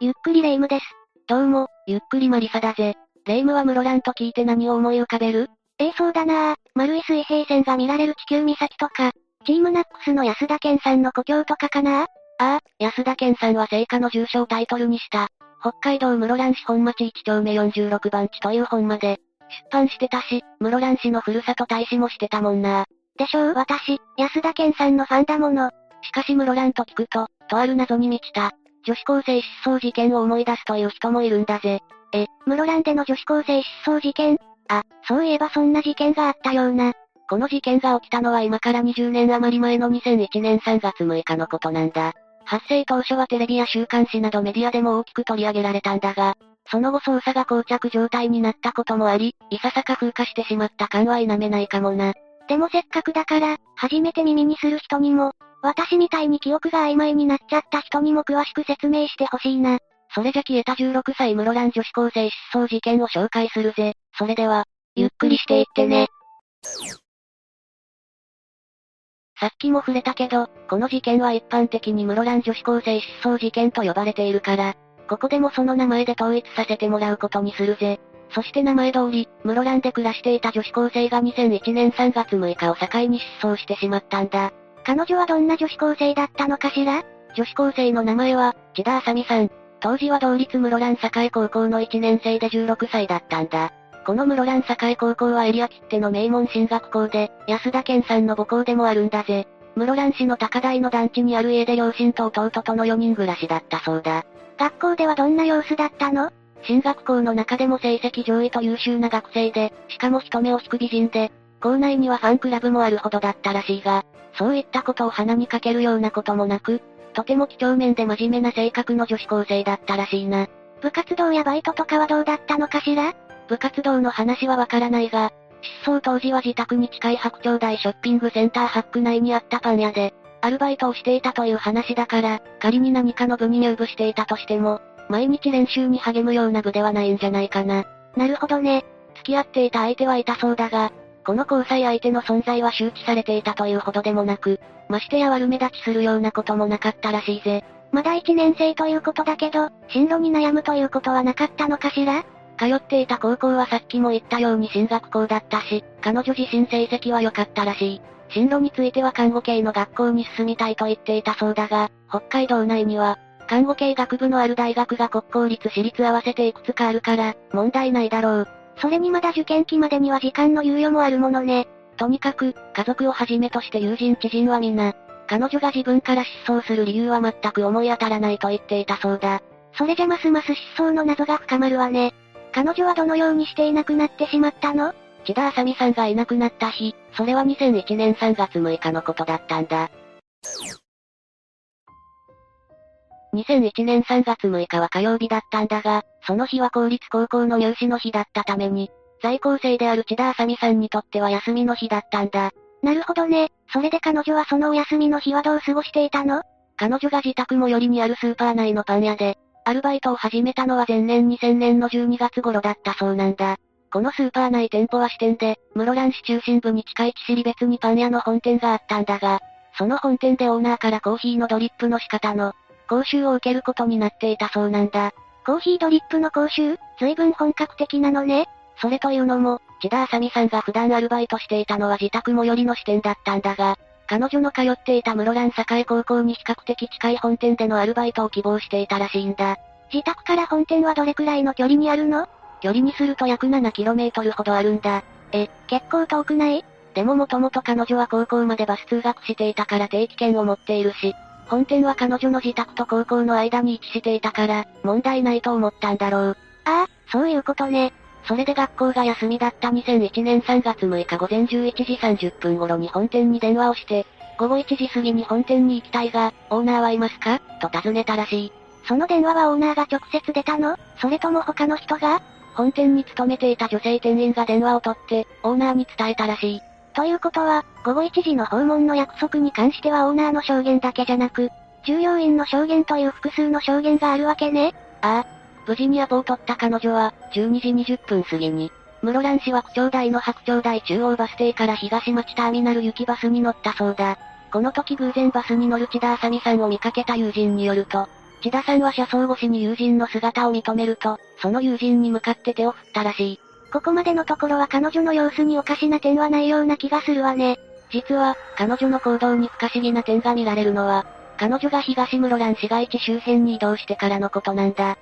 ゆっくりレ夢ムです。どうも、ゆっくりマリサだぜ。レ夢ムは室蘭と聞いて何を思い浮かべる？ええそうだなぁ。丸い水平線が見られる地球岬とか、チームナックスの安田健さんの故郷とかかな？ああ、安田健さんは聖火の重賞タイトルにした。北海道室蘭市本町1丁目46番地という本まで、出版してたし、室蘭市のふるさと大使もしてたもんな。でしょう私、安田健さんのファンだもの。しかし室蘭と聞くと、とある謎に満ちた、女子高生失踪事件を思い出すという人もいるんだぜ。え、室蘭での女子高生失踪事件？あ、そういえばそんな事件があったような。この事件が起きたのは今から20年余り前の2001年3月6日のことなんだ。発生当初はテレビや週刊誌などメディアでも大きく取り上げられたんだが、その後捜査が膠着状態になったこともあり、いささか風化してしまった感は否めないかもな。でもせっかくだから、初めて耳にする人にも、私みたいに記憶が曖昧になっちゃった人にも詳しく説明してほしいな。それじゃ消えた16歳室蘭女子高生失踪事件を紹介するぜ。それでは、ゆっくりしていってね。さっきも触れたけど、この事件は一般的に室蘭女子高生失踪事件と呼ばれているから、ここでもその名前で統一させてもらうことにするぜ。そして名前通り、室蘭で暮らしていた女子高生が2001年3月6日を境に失踪してしまったんだ。彼女はどんな女子高生だったのかしら？女子高生の名前は、千田あさみさん。当時は同立室蘭栄高校の1年生で16歳だったんだ。この室蘭栄高校はエリア切手の名門進学校で、安田健さんの母校でもあるんだぜ。室蘭市の高台の団地にある家で両親と弟との4人暮らしだったそうだ。学校ではどんな様子だったの？進学校の中でも成績上位と優秀な学生で、しかも人目を引く美人で、校内にはファンクラブもあるほどだったらしいが、そういったことを鼻にかけるようなこともなく、とても几帳面で真面目な性格の女子高生だったらしいな。部活動やバイトとかはどうだったのかしら？部活動の話はわからないが、失踪当時は自宅に近い白鳥台ショッピングセンターハック内にあったパン屋で、アルバイトをしていたという話だから、仮に何かの部に入部していたとしても、毎日練習に励むような部ではないんじゃないかな。なるほどね。付き合っていた相手はいたそうだが、この交際相手の存在は周知されていたというほどでもなく、ましてや悪目立ちするようなこともなかったらしいぜ。まだ1年生ということだけど、進路に悩むということはなかったのかしら？通っていた高校はさっきも言ったように進学校だったし、彼女自身成績は良かったらしい。進路については看護系の学校に進みたいと言っていたそうだが、北海道内には、看護系学部のある大学が国公立私立合わせていくつかあるから、問題ないだろう。それにまだ受験期までには時間の猶予もあるものね。とにかく、家族をはじめとして友人知人は皆、彼女が自分から失踪する理由は全く思い当たらないと言っていたそうだ。それじゃますます失踪の謎が深まるわね。彼女はどのようにしていなくなってしまったの？千田あさみさんがいなくなった日、それは2001年3月6日のことだったんだ。2001年3月6日は火曜日だったんだが、その日は公立高校の入試の日だったために、在校生である千田あさみさんにとっては休みの日だったんだ。なるほどね。それで彼女はそのお休みの日はどう過ごしていたの？彼女が自宅最寄りにあるスーパー内のパン屋で、アルバイトを始めたのは前年2000年の12月頃だったそうなんだ。このスーパー内店舗は支店で、室蘭市中心部に近い千尻別にパン屋の本店があったんだが、その本店でオーナーからコーヒーのドリップの仕方の、講習を受けることになっていたそうなんだ。コーヒードリップの講習？随分本格的なのね。それというのも、千田あさみさんが普段アルバイトしていたのは自宅最寄りの支店だったんだが、彼女の通っていた室蘭栄高校に比較的近い本店でのアルバイトを希望していたらしいんだ。自宅から本店はどれくらいの距離にあるの？距離にすると約 7km ほどあるんだ。え、結構遠くない？でももともと彼女は高校までバス通学していたから定期券を持っているし、本店は彼女の自宅と高校の間に位置していたから、問題ないと思ったんだろう。ああ、そういうことね。それで学校が休みだった2001年3月6日午前11時30分頃に本店に電話をして、午後1時過ぎに本店に行きたいが、オーナーはいますか？と尋ねたらしい。その電話はオーナーが直接出たの？それとも他の人が？本店に勤めていた女性店員が電話を取って、オーナーに伝えたらしい。ということは、午後1時の訪問の約束に関してはオーナーの証言だけじゃなく、従業員の証言という複数の証言があるわけね。ああ。無事にアポを取った彼女は、12時20分過ぎに、室蘭市は区長台の白鳥台中央バス停から東町ターミナル行きバスに乗ったそうだ。この時偶然バスに乗る千田あさみさんを見かけた友人によると、千田さんは車窓越しに友人の姿を認めると、その友人に向かって手を振ったらしい。ここまでのところは彼女の様子におかしな点はないような気がするわね。実は、彼女の行動に不可思議な点が見られるのは、彼女が東室蘭市街地周辺に移動してからのことなんだ。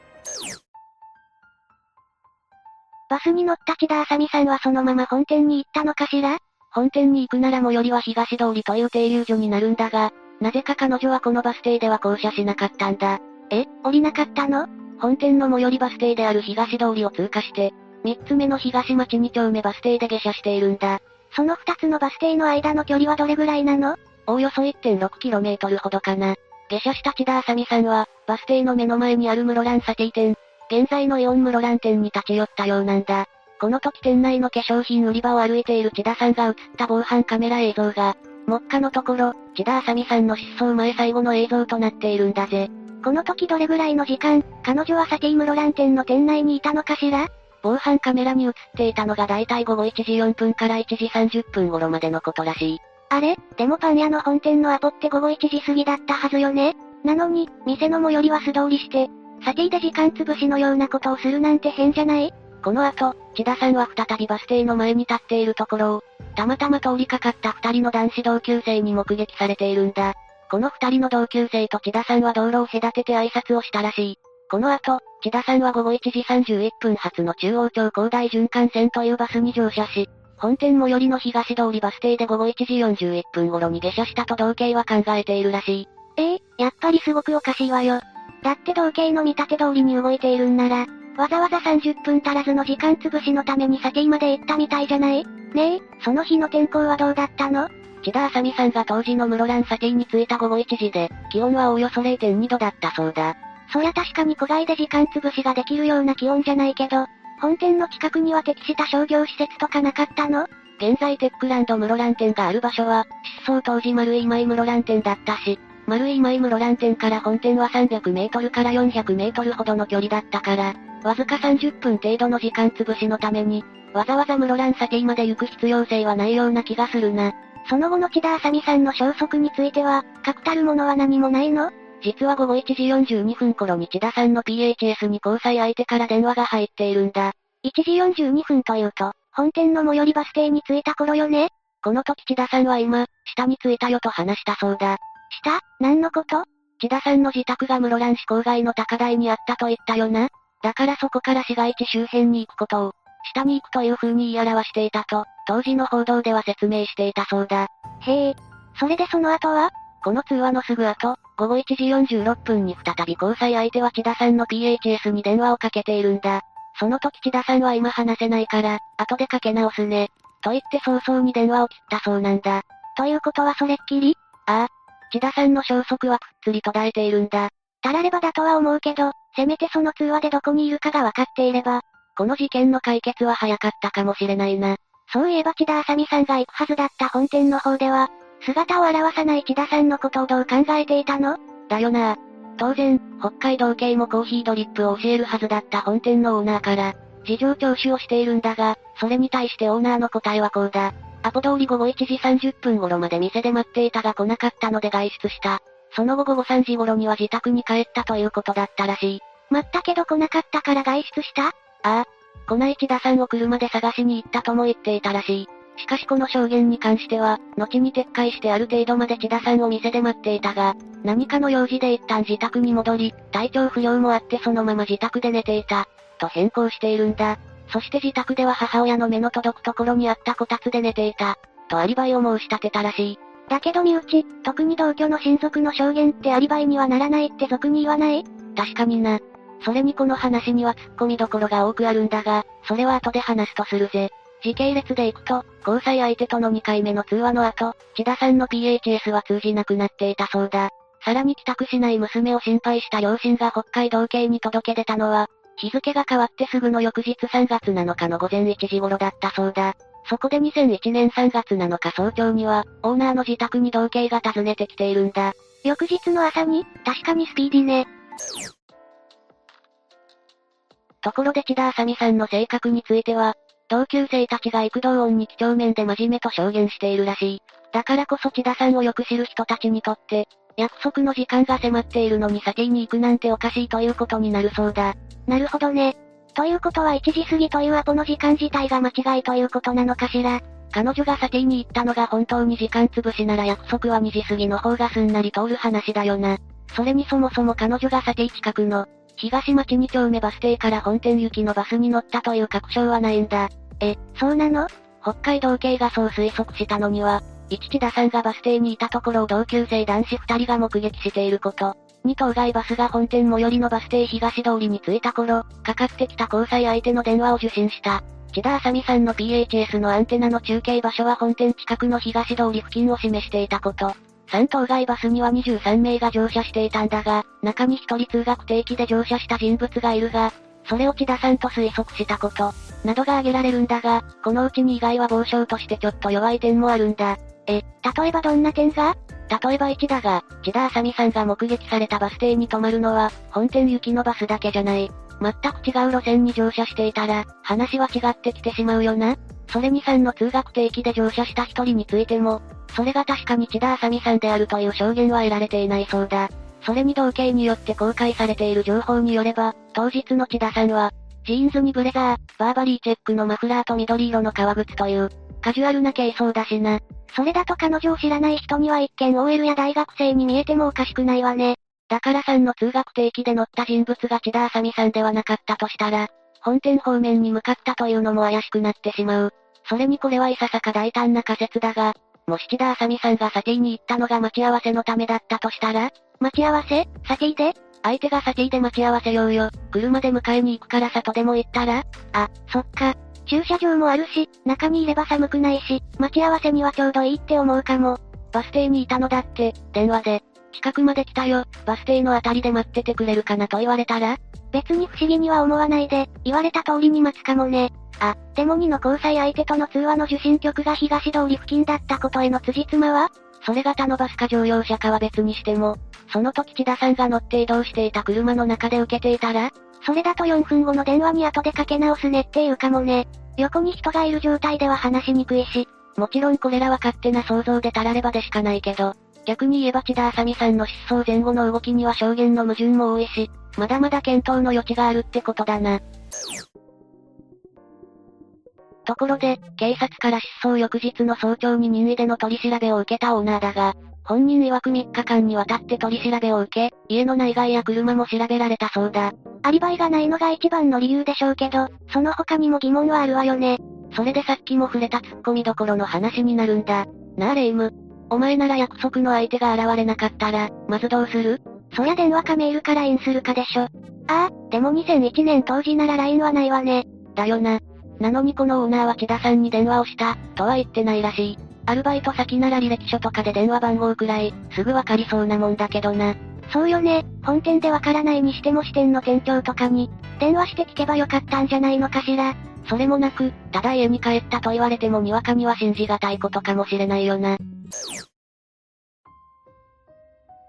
バスに乗った千田あさみさんはそのまま本店に行ったのかしら？本店に行くなら最寄りは東通りという停留所になるんだが、なぜか彼女はこのバス停では降車しなかったんだ。え？降りなかったの？本店の最寄りバス停である東通りを通過して、三つ目の東町二丁目バス停で下車しているんだ。その二つのバス停の間の距離はどれぐらいなの？おおよそ 1.6km ほどかな。下車した千田あさみさんは、バス停の目の前にある室蘭サティ店、現在のイオン室蘭店に立ち寄ったようなんだ。この時店内の化粧品売り場を歩いている千田さんが映った防犯カメラ映像が、目下のところ、千田あさみさんの失踪前最後の映像となっているんだぜ。この時どれぐらいの時間、彼女はサティ室蘭店の店内にいたのかしら？防犯カメラに映っていたのがだいたい午後1時4分から1時30分頃までのことらしい。あれ？でもパン屋の本店のアポって午後1時過ぎだったはずよねなのに、店の最寄りは素通りして、サティで時間潰しのようなことをするなんて変じゃない？この後、千田さんは再びバス停の前に立っているところを、たまたま通りかかった二人の男子同級生に目撃されているんだ。この二人の同級生と千田さんは道路を隔てて挨拶をしたらしい。この後、千田さんは午後1時31分発の中央町高大循環線というバスに乗車し、本店最寄りの東通りバス停で午後1時41分頃に下車したと道警は考えているらしい。ええやっぱりすごくおかしいわよ。だって道警の見立て通りに動いているんなら、わざわざ30分足らずの時間潰しのためにサティまで行ったみたいじゃない？ねえ、その日の天候はどうだったの？千田あさみさんが当時の室蘭サティに着いた午後1時で、気温はおよそ0.2度だったそうだ。そりゃ確かに戸外で時間潰しができるような気温じゃないけど、本店の近くには適した商業施設とかなかったの？現在テックランド室蘭店がある場所は、失踪当時丸い舞室蘭店だったし、丸い舞室蘭店から本店は300メートルから400メートルほどの距離だったから、わずか30分程度の時間潰しのために、わざわざ室蘭サティまで行く必要性はないような気がするな。その後の千田あさみさんの消息については、確たるものは何もないの？実は午後1時42分頃に千田さんの PHS に交際相手から電話が入っているんだ。1時42分というと、本店の最寄りバス停に着いた頃よね？この時千田さんは今、下に着いたよと話したそうだ。下？何のこと？千田さんの自宅が室蘭市郊外の高台にあったと言ったよな。だからそこから市街地周辺に行くことを、下に行くという風に言い表していたと、当時の報道では説明していたそうだ。へえ。それでその後は？この通話のすぐ後、午後1時46分に再び交際相手は千田さんの PHS に電話をかけているんだ。その時千田さんは今話せないから、後でかけ直すね。と言って早々に電話を切ったそうなんだ。ということはそれっきり？ああ。千田さんの消息はくっつり途絶えているんだ。たらればだとは思うけど、せめてその通話でどこにいるかが分かっていれば、この事件の解決は早かったかもしれないな。そういえば千田あさみさんが行くはずだった本店の方では、姿を現さない千田さんのことをどう考えていたの？だよな。当然、北海道警もコーヒードリップを教えるはずだった本店のオーナーから、事情聴取をしているんだが、それに対してオーナーの答えはこうだ。アポ通り午後1時30分頃まで店で待っていたが来なかったので外出した。その後午後3時頃には自宅に帰ったということだったらしい。待ったけど来なかったから外出した？ああ。こない千田さんを車で探しに行ったとも言っていたらしい。しかしこの証言に関しては、後に撤回してある程度まで千田さんを店で待っていたが、何かの用事で一旦自宅に戻り、体調不良もあってそのまま自宅で寝ていた、と変更しているんだ。そして自宅では母親の目の届くところにあったこたつで寝ていた、とアリバイを申し立てたらしい。だけど身内、特に同居の親族の証言ってアリバイにはならないって俗に言わない？確かにな。それにこの話には突っ込みどころが多くあるんだが、それは後で話すとするぜ。時系列で行くと、交際相手との2回目の通話の後、千田さんの PHS は通じなくなっていたそうだ。さらに帰宅しない娘を心配した両親が北海道警に届け出たのは、日付が変わってすぐの翌日3月7日の午前1時頃だったそうだ。そこで2001年3月7日早朝には、オーナーの自宅に同型が訪ねてきているんだ。翌日の朝に、確かにスピーディーね。ところで千田あさみさんの性格については、同級生たちが幾度音に几帳面で真面目と証言しているらしい。だからこそ千田さんをよく知る人たちにとって、約束の時間が迫っているのに先に行くなんておかしいということになるそうだ。なるほどね。ということは1時過ぎというアポの時間自体が間違いということなのかしら。彼女が先に行ったのが本当に時間潰しなら約束は2時過ぎの方がすんなり通る話だよな。それにそもそも彼女が先近くの、東町2丁目バス停から本店行きのバスに乗ったという確証はないんだ。え、そうなの？北海道警がそう推測したのには、一地田さんがバス停にいたところを同級生男子二人が目撃していること。二当該バスが本店最寄りのバス停東通りに着いた頃、かかってきた交際相手の電話を受信した。千田あさみさんの PHS のアンテナの中継場所は本店近くの東通り付近を示していたこと。三当該バスには23名が乗車していたんだが、中に一人通学定期で乗車した人物がいるが、それを千田さんと推測したこと、などが挙げられるんだが、このうちに意外は傍証としてちょっと弱い点もあるんだ。え、例えばどんな点が？例えば1だが、千田あさみさんが目撃されたバス停に止まるのは、本店行きのバスだけじゃない。全く違う路線に乗車していたら、話は違ってきてしまうよな。それに3の通学定期で乗車した一人についても、それが確かに千田あさみさんであるという証言は得られていないそうだ。それに同型によって公開されている情報によれば、当日の千田さんは、ジーンズにブレザー、バーバリーチェックのマフラーと緑色の革靴という、カジュアルな軽装だしな。それだと彼女を知らない人には一見 OL や大学生に見えてもおかしくないわね。だからさんの通学定期で乗った人物が千田あさみさんではなかったとしたら、本店方面に向かったというのも怪しくなってしまう。それにこれはいささか大胆な仮説だが、もし千田あさみさんがサティに行ったのが待ち合わせのためだったとしたら？待ち合わせ？サティで？相手がサティで待ち合わせようよ。車で迎えに行くから里でも行ったら？あ、そっか。駐車場もあるし、中にいれば寒くないし、待ち合わせにはちょうどいいって思うかも。バス停にいたのだって、電話で。近くまで来たよ、バス停のあたりで待っててくれるかなと言われたら別に不思議には思わないで、言われた通りに待つかもね。あ、でも2の交際相手との通話の受信局が東通り付近だったことへの辻褄は？それが他のバスか乗用車かは別にしても、その時千田さんが乗って移動していた車の中で受けていたらそれだと4分後の電話に後でかけ直すねっていうかもね。横に人がいる状態では話しにくいし。もちろんこれらは勝手な想像でたらればでしかないけど、逆に言えば千田あさみさんの失踪前後の動きには証言の矛盾も多いし、まだまだ検討の余地があるってことだな。ところで、警察から失踪翌日の早朝に任意での取り調べを受けたオーナーだが、本人曰く3日間にわたって取り調べを受け、家の内外や車も調べられたそうだ。アリバイがないのが一番の理由でしょうけど、その他にも疑問はあるわよね。それでさっきも触れた突っ込みどころの話になるんだ。なあレイム。お前なら約束の相手が現れなかったら、まずどうする？そりゃ電話かメールか LINE するかでしょ。ああ、でも2001年当時なら LINE はないわね。だよな。なのにこのオーナーは千田さんに電話をした、とは言ってないらしい。アルバイト先なら履歴書とかで電話番号くらい、すぐわかりそうなもんだけどな。そうよね、本店でわからないにしても支店の店長とかに、電話して聞けばよかったんじゃないのかしら。それもなく、ただ家に帰ったと言われてもにわかには信じがたいことかもしれないよな。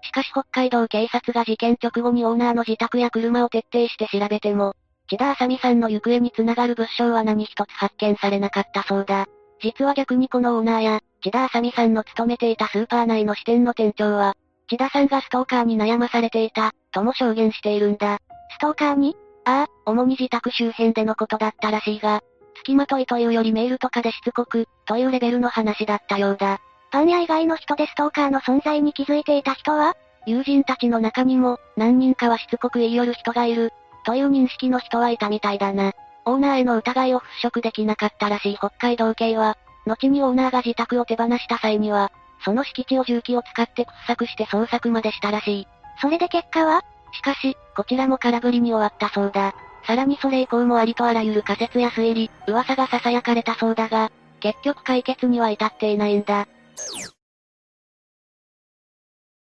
しかし北海道警察が事件直後にオーナーの自宅や車を徹底して調べても、千田あさみさんの行方につながる物証は何一つ発見されなかったそうだ。実は逆にこのオーナーや、千田あさみさんの勤めていたスーパー内の支店の店長は、千田さんがストーカーに悩まされていた、とも証言しているんだ。ストーカーに？ああ、主に自宅周辺でのことだったらしいが、付きまといというよりメールとかでしつこく、というレベルの話だったようだ。パン屋以外の人でストーカーの存在に気づいていた人は友人たちの中にも、何人かはしつこく言い寄る人がいる、という認識の人はいたみたいだな。オーナーへの疑いを払拭できなかったらしい北海道警は、後にオーナーが自宅を手放した際には、その敷地を重機を使って掘削して捜索までしたらしい。それで結果はしかし、こちらも空振りに終わったそうだ。さらにそれ以降もありとあらゆる仮説や推理、噂が囁かれたそうだが、結局解決には至っていないんだ。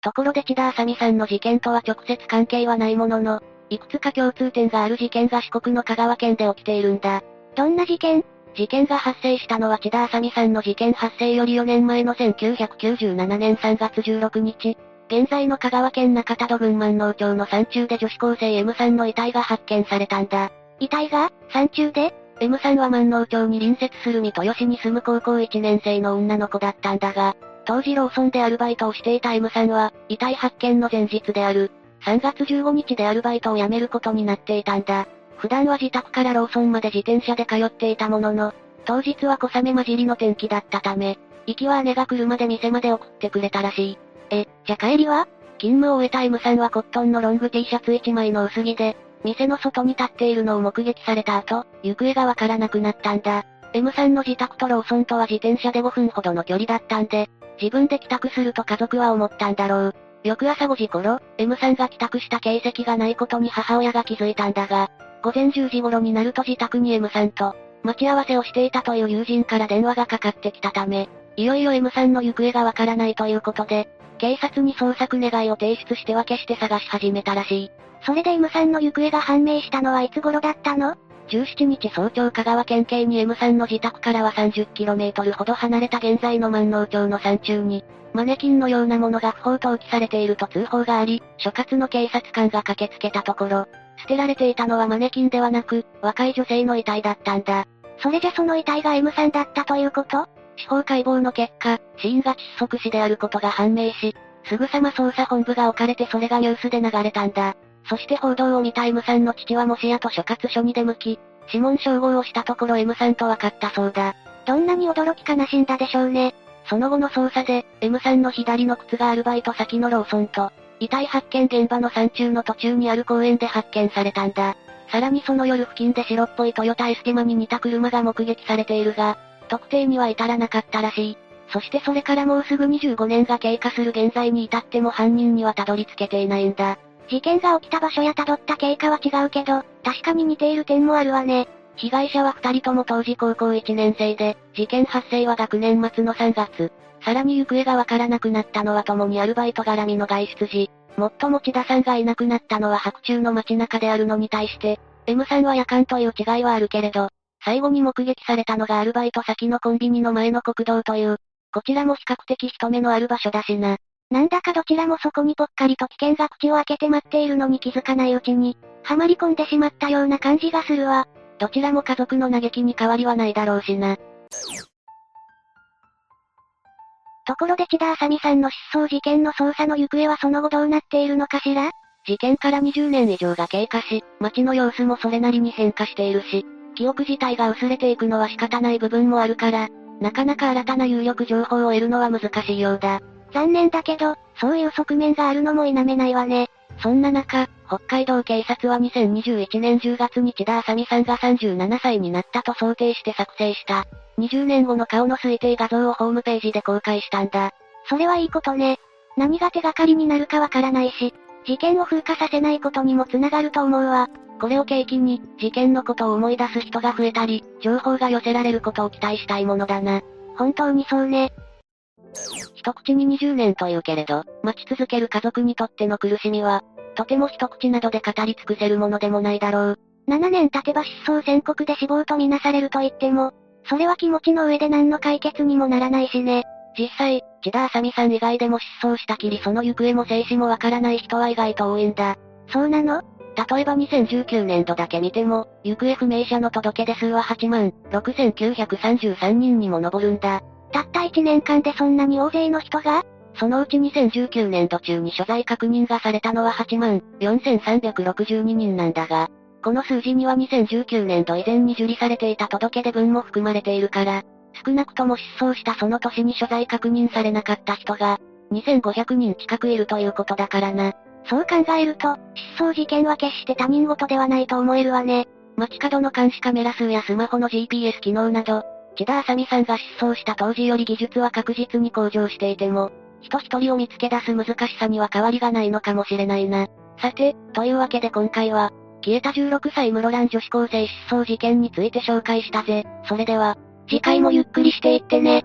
ところで千田あさみさんの事件とは直接関係はないものの、いくつか共通点がある事件が四国の香川県で起きているんだ。どんな事件？事件が発生したのは千田あさみさんの事件発生より4年前の1997年3月16日。現在の香川県中田戸郡万能町の山中で女子高生 M さんの遺体が発見されたんだ。遺体が山中で？?M さんは万能町に隣接する三豊市に住む高校1年生の女の子だったんだが、当時ローソンでアルバイトをしていた M さんは、遺体発見の前日である、3月15日でアルバイトを辞めることになっていたんだ。普段は自宅からローソンまで自転車で通っていたものの、当日は小雨混じりの天気だったため、行きは姉が車で店まで送ってくれたらしい。え、じゃ帰りは？勤務を終えた M さんはコットンのロング T シャツ1枚の薄着で、店の外に立っているのを目撃された後、行方がわからなくなったんだ。M さんの自宅とローソンとは自転車で5分ほどの距離だったんで、自分で帰宅すると家族は思ったんだろう。翌朝5時頃、M さんが帰宅した形跡がないことに母親が気づいたんだが、午前10時頃になると自宅に M さんと、待ち合わせをしていたという友人から電話がかかってきたため、いよいよ M さんの行方がわからないということで、警察に捜索願いを提出して分けして探し始めたらしい。それで M さんの行方が判明したのはいつ頃だったの ?17 日早朝香川県警に M さんの自宅からは 30km ほど離れた現在の万能町の山中に、マネキンのようなものが不法投棄されていると通報があり、所轄の警察官が駆けつけたところ、捨てられていたのはマネキンではなく、若い女性の遺体だったんだ。それじゃその遺体が M さんだったということ？司法解剖の結果、死因が窒息死であることが判明し、すぐさま捜査本部が置かれてそれがニュースで流れたんだ。そして報道を見た M さんの父はもしやと所轄署に出向き、指紋照合をしたところ M さんと分かったそうだ。どんなに驚き悲しんだでしょうね。その後の捜査で、M さんの左の靴がアルバイト先のローソンと、遺体発見現場の山中の途中にある公園で発見されたんだ。さらにその夜付近で白っぽいトヨタエスティマに似た車が目撃されているが、特定には至らなかったらしい。そしてそれからもうすぐ25年が経過する現在に至っても犯人にはたどり着けていないんだ。事件が起きた場所や辿った経過は違うけど、確かに似ている点もあるわね。被害者は二人とも当時高校1年生で、事件発生は学年末の3月。さらに行方がわからなくなったのは共にアルバイト絡みの外出時。もっとも千田さんがいなくなったのは白昼の街中であるのに対して、M さんは夜間という違いはあるけれど、最後に目撃されたのがアルバイト先のコンビニの前の国道という、こちらも比較的人目のある場所だしな。なんだかどちらもそこにぽっかりと危険が口を開けて待っているのに気づかないうちに、はまり込んでしまったような感じがするわ。どちらも家族の嘆きに変わりはないだろうしな。ところで千田あさみさんの失踪事件の捜査の行方はその後どうなっているのかしら？事件から20年以上が経過し、街の様子もそれなりに変化しているし、記憶自体が薄れていくのは仕方ない部分もあるから、なかなか新たな有力情報を得るのは難しいようだ。残念だけど、そういう側面があるのも否めないわね。そんな中、北海道警察は2021年10月に千田あさみさんが37歳になったと想定して作成した、20年後の顔の推定画像をホームページで公開したんだ。それはいいことね。何が手がかりになるかわからないし、事件を風化させないことにもつながると思うわ。これを契機に、事件のことを思い出す人が増えたり、情報が寄せられることを期待したいものだな。本当にそうね。一口に20年というけれど、待ち続ける家族にとっての苦しみは、とても一口などで語り尽くせるものでもないだろう。7年経てば失踪宣告で死亡とみなされると言っても、それは気持ちの上で何の解決にもならないしね。実際、千田あさみさん以外でも失踪したきりその行方も生死もわからない人は意外と多いんだ。そうなの？例えば2019年度だけ見ても、行方不明者の届け出数は8万6933人にも上るんだ。たった1年間でそんなに大勢の人が？そのうち2019年度中に所在確認がされたのは8万4362人なんだが、この数字には2019年度以前に受理されていた届け出分も含まれているから、少なくとも失踪したその年に所在確認されなかった人が、2500人近くいるということだからな。そう考えると、失踪事件は決して他人事ではないと思えるわね。街角の監視カメラ数やスマホの GPS 機能など、千田麻美さんが失踪した当時より技術は確実に向上していても、人一人を見つけ出す難しさには変わりがないのかもしれないな。さて、というわけで今回は、消えた16歳室蘭女子高生失踪事件について紹介したぜ。それでは、次回もゆっくりしていってね。